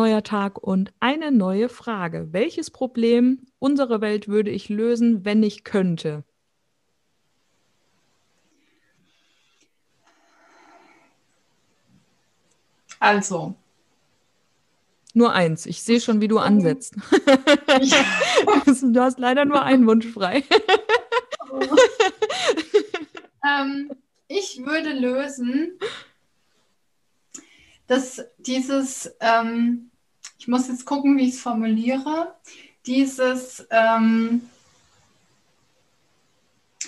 neuer Tag und eine neue Frage. Welches Problem unserer Welt würde ich lösen, wenn ich könnte? Also. Nur eins. Ich sehe schon, wie du ansetzt. du hast leider nur einen Wunsch frei. ähm, ich würde lösen, dass dieses, ähm, ich muss jetzt gucken, wie ich es formuliere, dieses ähm,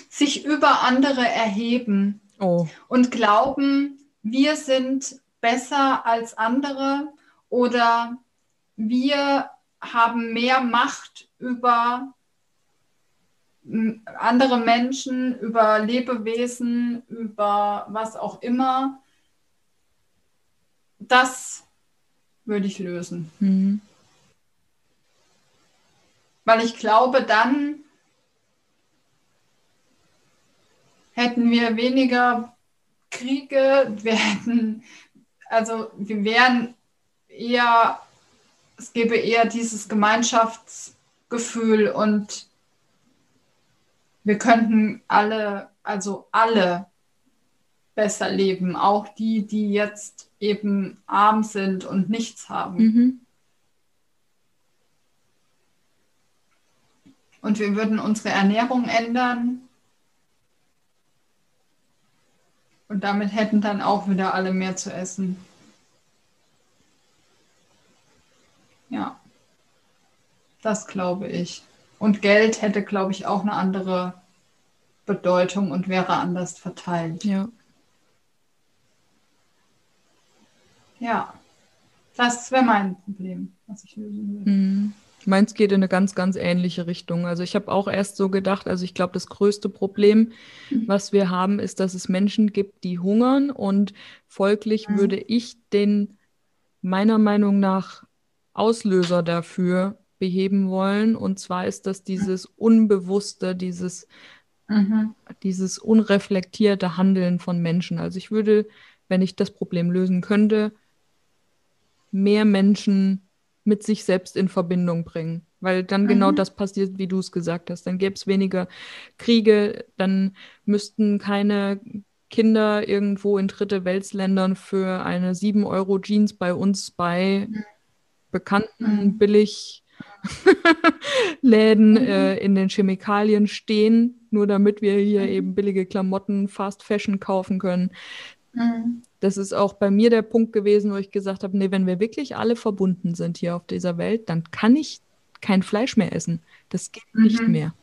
sich über andere erheben oh. und glauben, wir sind besser als andere oder wir haben mehr Macht über andere Menschen, über Lebewesen, über was auch immer das würde ich lösen. Mhm. Weil ich glaube, dann hätten wir weniger Kriege, wir hätten, also wir wären eher, es gäbe eher dieses Gemeinschaftsgefühl und wir könnten alle, also alle besser leben, auch die, die jetzt eben arm sind und nichts haben. Mhm. Und wir würden unsere Ernährung ändern. Und damit hätten dann auch wieder alle mehr zu essen. Ja, das glaube ich. Und Geld hätte, glaube ich, auch eine andere Bedeutung und wäre anders verteilt. Ja. Ja, das wäre mein Problem, was ich lösen würde. Mhm. Meins geht in eine ganz, ganz ähnliche Richtung. Also ich habe auch erst so gedacht, also ich glaube, das größte Problem, mhm. was wir haben, ist, dass es Menschen gibt, die hungern und folglich mhm. würde ich den meiner Meinung nach Auslöser dafür beheben wollen. Und zwar ist das dieses Unbewusste, dieses, mhm. dieses unreflektierte Handeln von Menschen. Also ich würde, wenn ich das Problem lösen könnte, mehr Menschen mit sich selbst in Verbindung bringen. Weil dann genau mhm. das passiert, wie du es gesagt hast. Dann gäbe es weniger Kriege, dann müssten keine Kinder irgendwo in dritte Weltländern für eine 7 Euro Jeans bei uns bei bekannten mhm. billig Läden mhm. äh, in den Chemikalien stehen, nur damit wir hier mhm. eben billige Klamotten, Fast Fashion kaufen können. Mhm. Das ist auch bei mir der Punkt gewesen, wo ich gesagt habe, nee, wenn wir wirklich alle verbunden sind hier auf dieser Welt, dann kann ich kein Fleisch mehr essen. Das geht mhm. nicht mehr.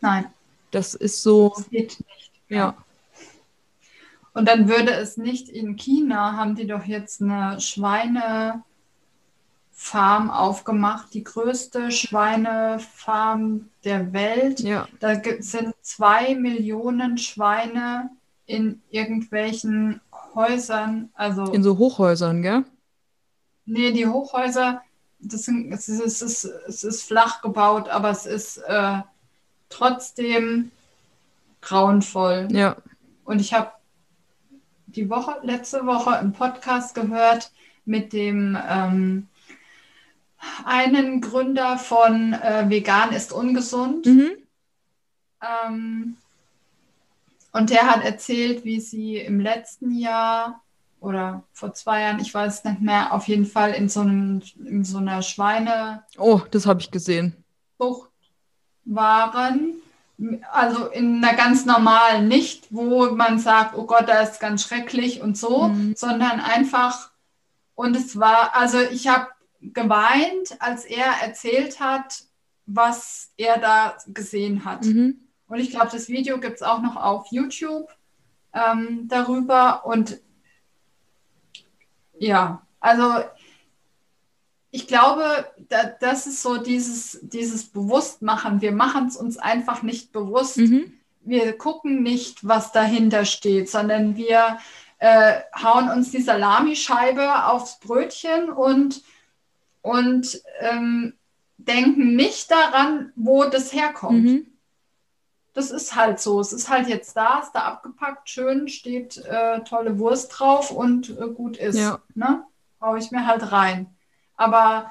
Nein. Das ist so. Das geht nicht. Ja. Und dann würde es nicht in China, haben die doch jetzt eine Schweinefarm aufgemacht, die größte Schweinefarm der Welt. Ja. Da sind zwei Millionen Schweine in irgendwelchen Häusern, also. In so Hochhäusern, gell? Nee, die Hochhäuser, das sind, es, ist, es, ist, es ist flach gebaut, aber es ist äh, trotzdem grauenvoll. Ja. Und ich habe die Woche, letzte Woche einen Podcast gehört mit dem ähm, einen Gründer von äh, Vegan ist ungesund. Mhm. Ähm, und der hat erzählt, wie sie im letzten Jahr oder vor zwei Jahren, ich weiß nicht mehr, auf jeden Fall in so, einem, in so einer Schweine. Oh, das habe ich gesehen. Zucht waren. Also in einer ganz normalen, nicht wo man sagt, oh Gott, da ist ganz schrecklich und so, mhm. sondern einfach, und es war, also ich habe geweint, als er erzählt hat, was er da gesehen hat. Mhm. Und ich glaube, das Video gibt es auch noch auf YouTube ähm, darüber. Und ja, also ich glaube, da, das ist so dieses, dieses Bewusstmachen. Wir machen es uns einfach nicht bewusst. Mhm. Wir gucken nicht, was dahinter steht, sondern wir äh, hauen uns die Salamischeibe aufs Brötchen und, und ähm, denken nicht daran, wo das herkommt. Mhm. Das ist halt so. Es ist halt jetzt da, ist da abgepackt, schön, steht äh, tolle Wurst drauf und äh, gut ist. Ja. Ne? Brauche ich mir halt rein. Aber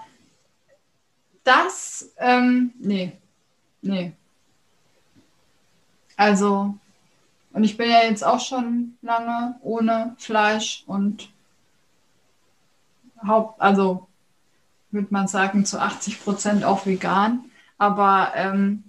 das, ähm, nee, nee. Also, und ich bin ja jetzt auch schon lange ohne Fleisch und Haupt, also würde man sagen, zu 80 Prozent auch vegan. Aber ähm,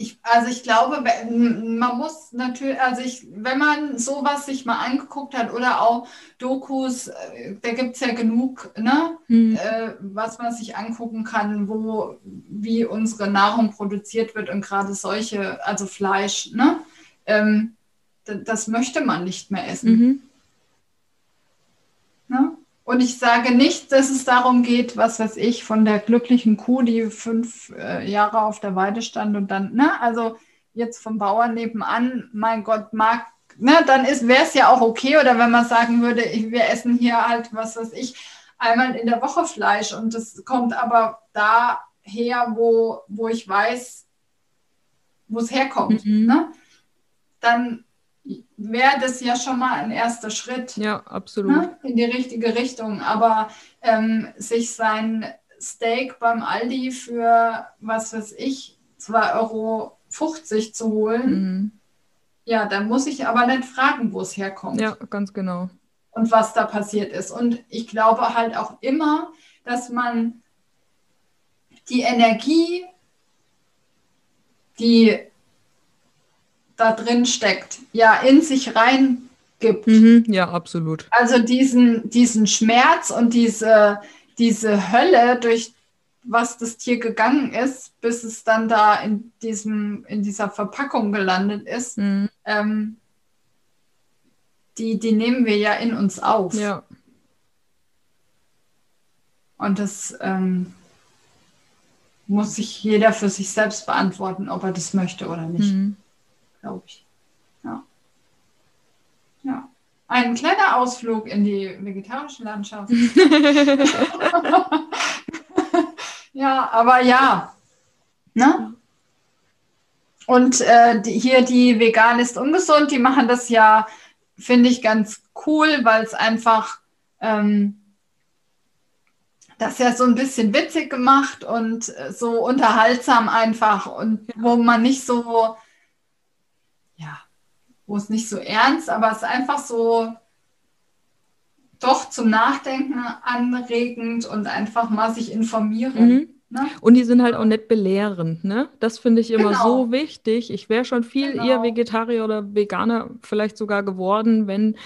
ich, also ich glaube, man muss natürlich, also ich, wenn man sowas sich mal angeguckt hat oder auch Dokus, äh, da gibt es ja genug, ne, mhm. äh, was man sich angucken kann, wo, wie unsere Nahrung produziert wird und gerade solche, also Fleisch, ne, ähm, das möchte man nicht mehr essen. Mhm. Ne? Und ich sage nicht, dass es darum geht, was weiß ich, von der glücklichen Kuh, die fünf äh, Jahre auf der Weide stand und dann, ne, also jetzt vom Bauern nebenan, mein Gott, mag, ne, dann wäre es ja auch okay. Oder wenn man sagen würde, wir essen hier halt, was weiß ich, einmal in der Woche Fleisch und das kommt aber daher, wo, wo ich weiß, wo es herkommt. Mhm. Ne? Dann wäre das ja schon mal ein erster Schritt. Ja, absolut. Ne, in die richtige Richtung. Aber ähm, sich sein Steak beim Aldi für, was weiß ich, 2,50 Euro zu holen, mhm. ja, dann muss ich aber nicht fragen, wo es herkommt. Ja, ganz genau. Und was da passiert ist. Und ich glaube halt auch immer, dass man die Energie, die da drin steckt, ja, in sich rein gibt. Mhm, ja, absolut. Also diesen, diesen Schmerz und diese, diese Hölle, durch was das Tier gegangen ist, bis es dann da in, diesem, in dieser Verpackung gelandet ist, mhm. ähm, die, die nehmen wir ja in uns auf. Ja. Und das ähm, muss sich jeder für sich selbst beantworten, ob er das möchte oder nicht. Mhm glaube ich. Ja. Ja. Ein kleiner Ausflug in die vegetarische Landschaft. ja, aber ja. Ne? Und äh, die, hier die Vegan ist ungesund, die machen das ja, finde ich, ganz cool, weil es einfach ähm, das ja so ein bisschen witzig gemacht und äh, so unterhaltsam einfach und wo man nicht so wo es nicht so ernst, aber es ist einfach so doch zum Nachdenken anregend und einfach mal sich informieren. Mhm. Ne? Und die sind halt auch nicht belehrend, ne? Das finde ich immer genau. so wichtig. Ich wäre schon viel genau. eher Vegetarier oder Veganer vielleicht sogar geworden, wenn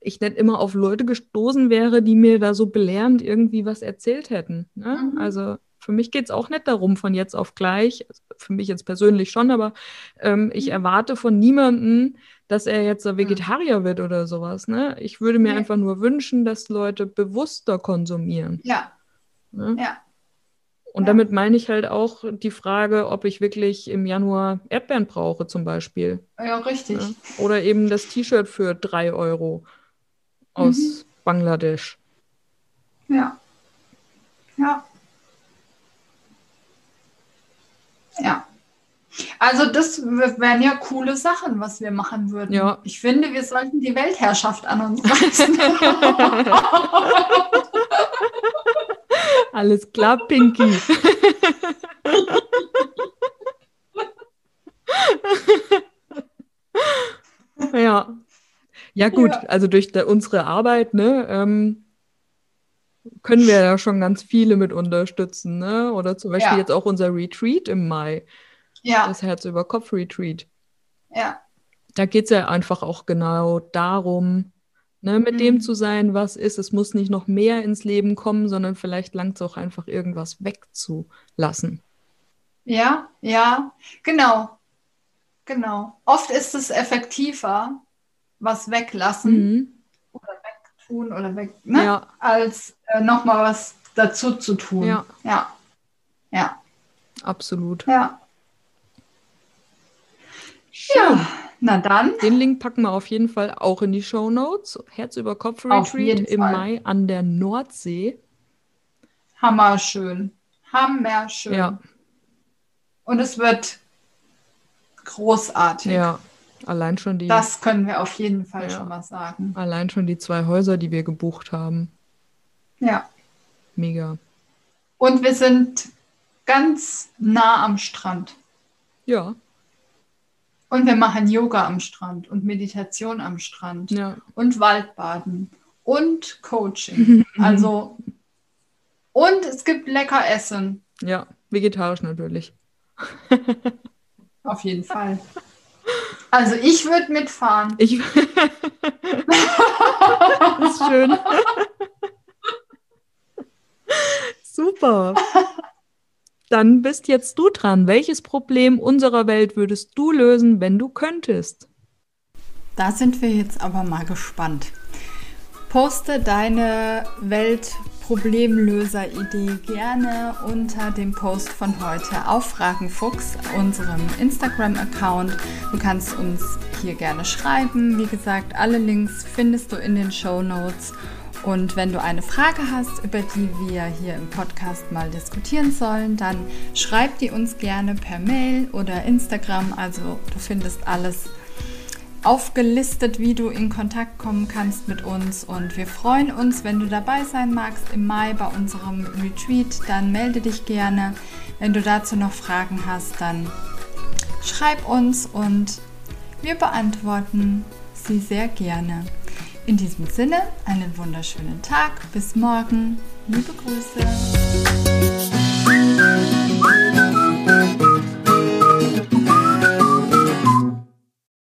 ich nicht immer auf Leute gestoßen wäre, die mir da so belehrend irgendwie was erzählt hätten. Ne? Mhm. Also für mich geht es auch nicht darum, von jetzt auf gleich, für mich jetzt persönlich schon, aber ähm, ich mhm. erwarte von niemandem, dass er jetzt Vegetarier wird oder sowas. Ne? Ich würde mir ja. einfach nur wünschen, dass Leute bewusster konsumieren. Ja. Ne? Ja. Und ja. damit meine ich halt auch die Frage, ob ich wirklich im Januar Erdbeeren brauche, zum Beispiel. Ja, richtig. Ja? Oder eben das T-Shirt für drei Euro aus mhm. Bangladesch. Ja. Ja. Ja. Also das wären ja coole Sachen, was wir machen würden. Ja. Ich finde, wir sollten die Weltherrschaft an uns reißen. Alles klar, Pinky. ja. Ja, gut, ja. also durch unsere Arbeit, ne, ähm, können wir ja schon ganz viele mit unterstützen, ne? Oder zum Beispiel ja. jetzt auch unser Retreat im Mai. Ja. Das Herz über Kopf Retreat. Ja. Da geht es ja einfach auch genau darum, ne, mit mhm. dem zu sein, was ist. Es muss nicht noch mehr ins Leben kommen, sondern vielleicht langt es auch einfach irgendwas wegzulassen. Ja, ja, genau. Genau. Oft ist es effektiver, was weglassen mhm. Oder wegtun oder weg, ne? ja. als äh, nochmal was dazu zu tun. Ja. Ja. ja. Absolut. Ja. Schön. Ja, na dann. Den Link packen wir auf jeden Fall auch in die Show Notes. Herz über Kopf Retreat im Fall. Mai an der Nordsee. Hammer schön. Hammer schön. Ja. Und es wird großartig. Ja, allein schon die. Das können wir auf jeden Fall ja. schon mal sagen. Allein schon die zwei Häuser, die wir gebucht haben. Ja. Mega. Und wir sind ganz nah am Strand. Ja. Und wir machen Yoga am Strand und Meditation am Strand ja. und Waldbaden und Coaching. also und es gibt lecker Essen. Ja, vegetarisch natürlich. Auf jeden Fall. Also ich würde mitfahren. Ich das ist schön. Super. Dann bist jetzt du dran. Welches Problem unserer Welt würdest du lösen, wenn du könntest? Da sind wir jetzt aber mal gespannt. Poste deine Weltproblemlöser-Idee gerne unter dem Post von heute auf Fragenfuchs, unserem Instagram-Account. Du kannst uns hier gerne schreiben. Wie gesagt, alle Links findest du in den Show Notes. Und wenn du eine Frage hast, über die wir hier im Podcast mal diskutieren sollen, dann schreib die uns gerne per Mail oder Instagram. Also du findest alles aufgelistet, wie du in Kontakt kommen kannst mit uns. Und wir freuen uns, wenn du dabei sein magst im Mai bei unserem Retreat. Dann melde dich gerne. Wenn du dazu noch Fragen hast, dann schreib uns und wir beantworten sie sehr gerne. In diesem Sinne, einen wunderschönen Tag. Bis morgen. Liebe Grüße.